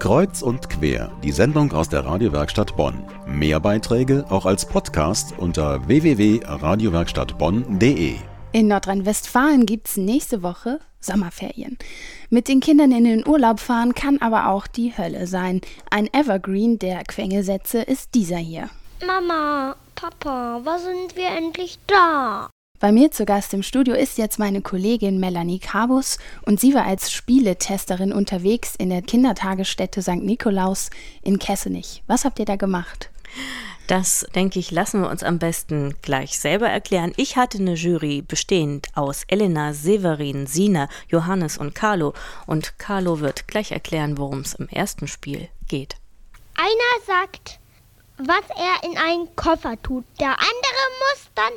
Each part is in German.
Kreuz und quer, die Sendung aus der Radiowerkstatt Bonn. Mehr Beiträge auch als Podcast unter www.radiowerkstattbonn.de. In Nordrhein-Westfalen gibt's nächste Woche Sommerferien. Mit den Kindern in den Urlaub fahren kann aber auch die Hölle sein. Ein Evergreen der Quengelsätze ist dieser hier. Mama, Papa, wann sind wir endlich da? Bei mir zu Gast im Studio ist jetzt meine Kollegin Melanie Kabus und sie war als Spieletesterin unterwegs in der Kindertagesstätte St. Nikolaus in Kessenich. Was habt ihr da gemacht? Das, denke ich, lassen wir uns am besten gleich selber erklären. Ich hatte eine Jury bestehend aus Elena, Severin, Sina, Johannes und Carlo. Und Carlo wird gleich erklären, worum es im ersten Spiel geht. Einer sagt, was er in einen Koffer tut. Der andere muss dann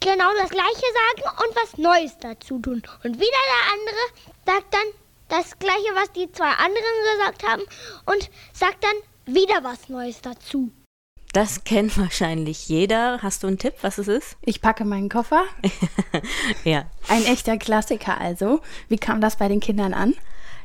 genau das Gleiche sagen und was Neues dazu tun. Und wieder der andere sagt dann das Gleiche, was die zwei anderen gesagt haben und sagt dann wieder was Neues dazu. Das kennt wahrscheinlich jeder. Hast du einen Tipp, was es ist? Ich packe meinen Koffer. ja. Ein echter Klassiker also. Wie kam das bei den Kindern an?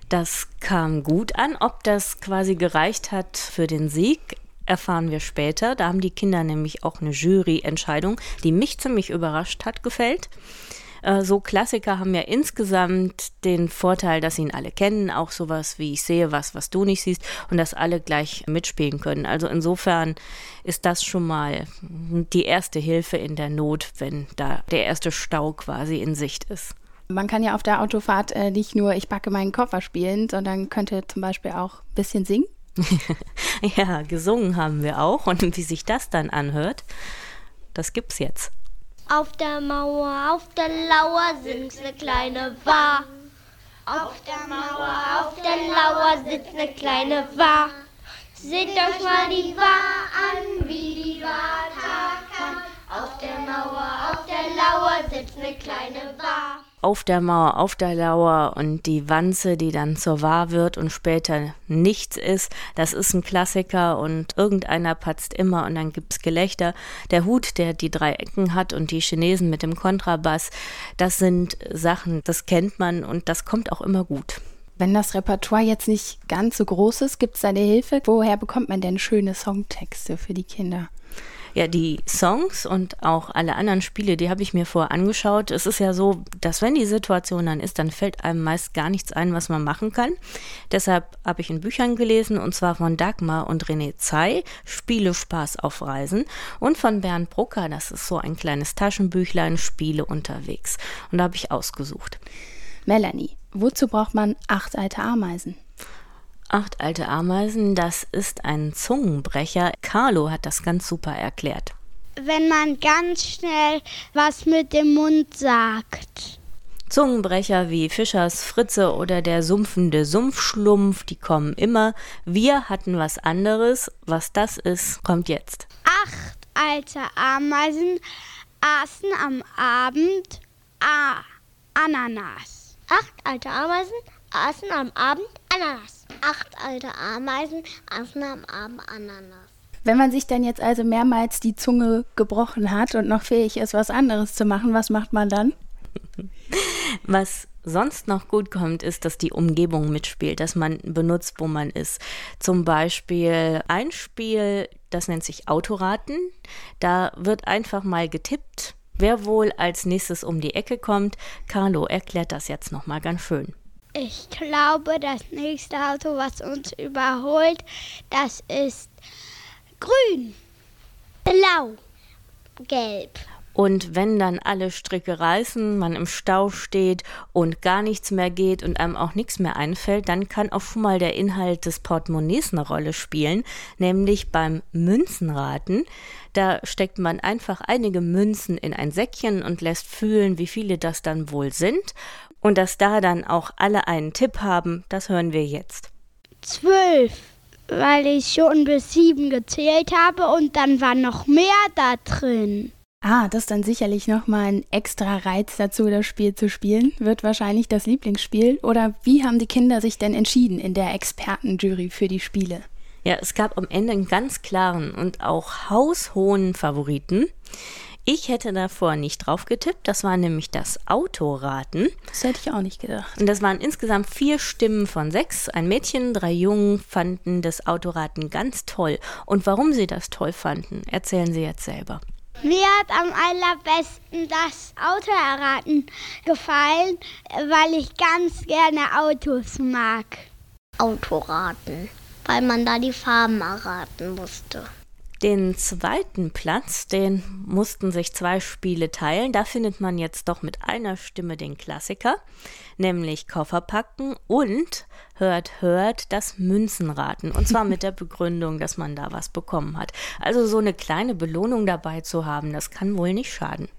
Das kam gut an. Ob das quasi gereicht hat für den Sieg, erfahren wir später. Da haben die Kinder nämlich auch eine Juryentscheidung, die mich ziemlich überrascht hat, gefällt. Äh, so Klassiker haben ja insgesamt den Vorteil, dass sie ihn alle kennen, auch sowas wie ich sehe was, was du nicht siehst und dass alle gleich mitspielen können. Also insofern ist das schon mal die erste Hilfe in der Not, wenn da der erste Stau quasi in Sicht ist. Man kann ja auf der Autofahrt äh, nicht nur Ich backe meinen Koffer spielen, sondern könnte zum Beispiel auch ein bisschen singen. Ja, gesungen haben wir auch. Und wie sich das dann anhört, das gibt's jetzt. Auf der Mauer, auf der Lauer sitzt eine kleine War. Auf der Mauer, auf der Lauer sitzt eine kleine War. Seht euch mal die War an, wie die War kann. Auf der Mauer, auf der Lauer sitzt eine kleine War auf der Mauer, auf der Lauer und die Wanze, die dann zur Wahr wird und später nichts ist, das ist ein Klassiker und irgendeiner patzt immer und dann gibt's Gelächter. Der Hut, der die drei Ecken hat und die Chinesen mit dem Kontrabass, das sind Sachen, das kennt man und das kommt auch immer gut. Wenn das Repertoire jetzt nicht ganz so groß ist, gibt es eine Hilfe? Woher bekommt man denn schöne Songtexte für die Kinder? Ja, die Songs und auch alle anderen Spiele, die habe ich mir vorher angeschaut. Es ist ja so, dass wenn die Situation dann ist, dann fällt einem meist gar nichts ein, was man machen kann. Deshalb habe ich in Büchern gelesen, und zwar von Dagmar und René Zey, Spiele Spaß auf Reisen, und von Bernd Brucker, das ist so ein kleines Taschenbüchlein, Spiele unterwegs. Und da habe ich ausgesucht. Melanie, wozu braucht man acht alte Ameisen? Acht alte Ameisen, das ist ein Zungenbrecher. Carlo hat das ganz super erklärt. Wenn man ganz schnell was mit dem Mund sagt. Zungenbrecher wie Fischers Fritze oder der sumpfende Sumpfschlumpf, die kommen immer. Wir hatten was anderes. Was das ist, kommt jetzt. Acht alte Ameisen aßen am Abend ah, Ananas. Acht alte Ameisen aßen am Abend Ananas. Acht alte Ameisen aßen am Abend Ananas. Wenn man sich dann jetzt also mehrmals die Zunge gebrochen hat und noch fähig ist, was anderes zu machen, was macht man dann? Was sonst noch gut kommt, ist, dass die Umgebung mitspielt, dass man benutzt, wo man ist. Zum Beispiel ein Spiel, das nennt sich Autoraten. Da wird einfach mal getippt, wer wohl als nächstes um die Ecke kommt. Carlo erklärt das jetzt nochmal ganz schön. Ich glaube, das nächste Auto, was uns überholt, das ist grün, blau, gelb. Und wenn dann alle Stricke reißen, man im Stau steht und gar nichts mehr geht und einem auch nichts mehr einfällt, dann kann auch schon mal der Inhalt des Portemonnaies eine Rolle spielen, nämlich beim Münzenraten. Da steckt man einfach einige Münzen in ein Säckchen und lässt fühlen, wie viele das dann wohl sind. Und dass da dann auch alle einen Tipp haben, das hören wir jetzt. Zwölf, weil ich schon bis sieben gezählt habe und dann war noch mehr da drin. Ah, das ist dann sicherlich nochmal ein extra Reiz dazu, das Spiel zu spielen. Wird wahrscheinlich das Lieblingsspiel. Oder wie haben die Kinder sich denn entschieden in der Expertenjury für die Spiele? Ja, es gab am Ende einen ganz klaren und auch haushohen Favoriten. Ich hätte davor nicht drauf getippt. Das war nämlich das Autoraten. Das hätte ich auch nicht gedacht. Und das waren insgesamt vier Stimmen von sechs. Ein Mädchen, drei Jungen fanden das Autoraten ganz toll. Und warum sie das toll fanden, erzählen sie jetzt selber. Mir hat am allerbesten das Autoerraten gefallen, weil ich ganz gerne Autos mag. Autoraten, weil man da die Farben erraten musste. Den zweiten Platz, den mussten sich zwei Spiele teilen. Da findet man jetzt doch mit einer Stimme den Klassiker, nämlich Koffer packen und hört, hört das Münzenraten. Und zwar mit der Begründung, dass man da was bekommen hat. Also so eine kleine Belohnung dabei zu haben, das kann wohl nicht schaden.